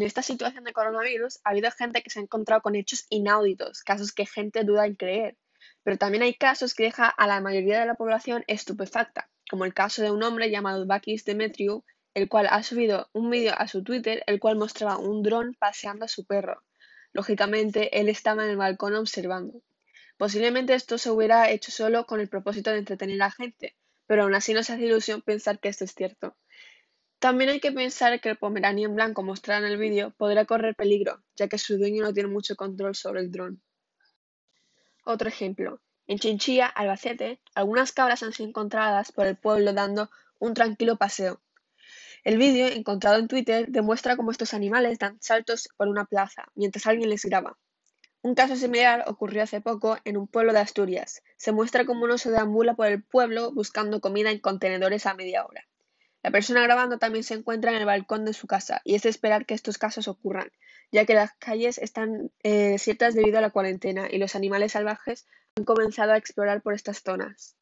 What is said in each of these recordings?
En esta situación de coronavirus ha habido gente que se ha encontrado con hechos inauditos, casos que gente duda en creer, pero también hay casos que deja a la mayoría de la población estupefacta, como el caso de un hombre llamado Bakis Demetriou, el cual ha subido un vídeo a su Twitter, el cual mostraba un dron paseando a su perro. Lógicamente, él estaba en el balcón observando. Posiblemente esto se hubiera hecho solo con el propósito de entretener a la gente, pero aún así no se hace ilusión pensar que esto es cierto. También hay que pensar que el Pomeranian blanco mostrado en el vídeo podrá correr peligro, ya que su dueño no tiene mucho control sobre el dron. Otro ejemplo. En Chinchilla, Albacete, algunas cabras han sido encontradas por el pueblo dando un tranquilo paseo. El vídeo, encontrado en Twitter, demuestra cómo estos animales dan saltos por una plaza, mientras alguien les graba. Un caso similar ocurrió hace poco en un pueblo de Asturias. Se muestra cómo uno se deambula por el pueblo buscando comida en contenedores a media hora. La persona grabando también se encuentra en el balcón de su casa y es de esperar que estos casos ocurran, ya que las calles están eh, ciertas debido a la cuarentena y los animales salvajes han comenzado a explorar por estas zonas.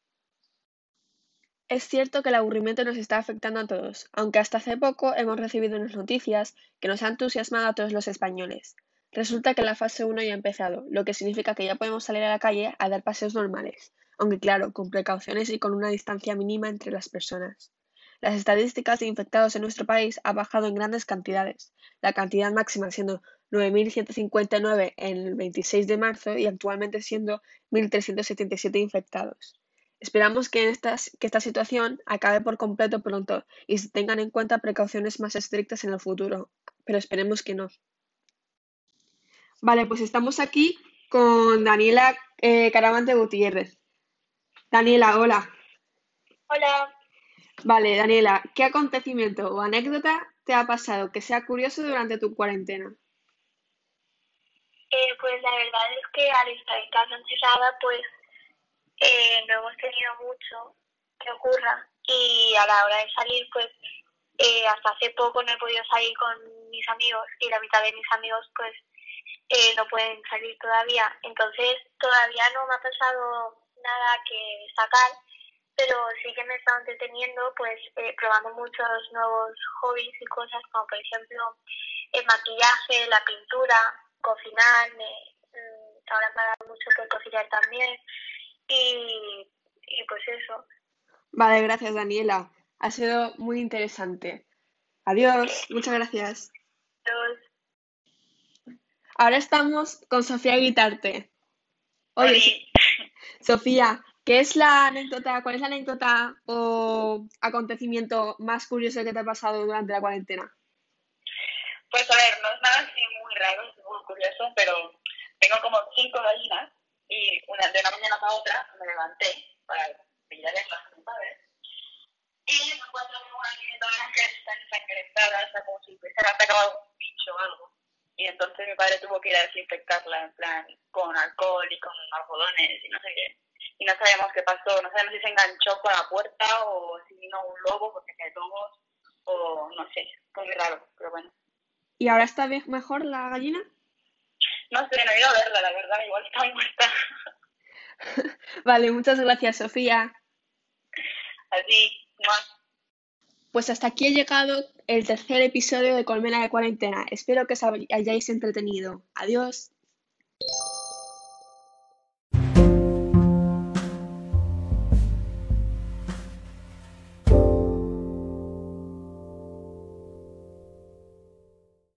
Es cierto que el aburrimiento nos está afectando a todos, aunque hasta hace poco hemos recibido unas noticias que nos han entusiasmado a todos los españoles. Resulta que la fase 1 ya ha empezado, lo que significa que ya podemos salir a la calle a dar paseos normales, aunque claro, con precauciones y con una distancia mínima entre las personas. Las estadísticas de infectados en nuestro país han bajado en grandes cantidades, la cantidad máxima siendo 9.159 en el 26 de marzo y actualmente siendo 1.377 infectados. Esperamos que, que esta situación acabe por completo pronto y se tengan en cuenta precauciones más estrictas en el futuro, pero esperemos que no. Vale, pues estamos aquí con Daniela eh, Caravante Gutiérrez. Daniela, hola. Hola. Vale, Daniela, ¿qué acontecimiento o anécdota te ha pasado que sea curioso durante tu cuarentena? Eh, pues la verdad es que al estar en casa encerrada, pues eh, no hemos tenido mucho que ocurra y a la hora de salir, pues eh, hasta hace poco no he podido salir con mis amigos y la mitad de mis amigos pues eh, no pueden salir todavía. Entonces todavía no me ha pasado nada que sacar pero sí que me he estado entreteniendo pues eh, probando muchos nuevos hobbies y cosas como por ejemplo el maquillaje, la pintura, cocinar, me, mm, ahora me ha dado mucho por cocinar también y, y pues eso. Vale, gracias Daniela. Ha sido muy interesante. Adiós, muchas gracias. Adiós. Ahora estamos con Sofía Guitarte. Oye, Sofía, ¿Qué es la anécdota, cuál es la anécdota o acontecimiento más curioso que te ha pasado durante la cuarentena? Pues a ver, no es nada así muy raro, es muy curioso, pero tengo como cinco gallinas y una, de una mañana para otra me levanté para pillarlas a mi padre y me encuentro con una gallina que está ensangrentada, o sea, como si se hubiera atacado un bicho o algo. Y entonces mi padre tuvo que ir a desinfectarla en plan con alcohol y con algodones y no sé qué y no sabemos qué pasó, no sabemos si se enganchó con la puerta o si vino un lobo porque hay lobos o no sé, fue muy raro, pero bueno. ¿Y ahora está mejor la gallina? No sé, no he ido a verla, la verdad, igual está muerta. vale, muchas gracias, Sofía. Así, no. Pues hasta aquí ha llegado el tercer episodio de Colmena de Cuarentena. Espero que os hayáis entretenido. Adiós.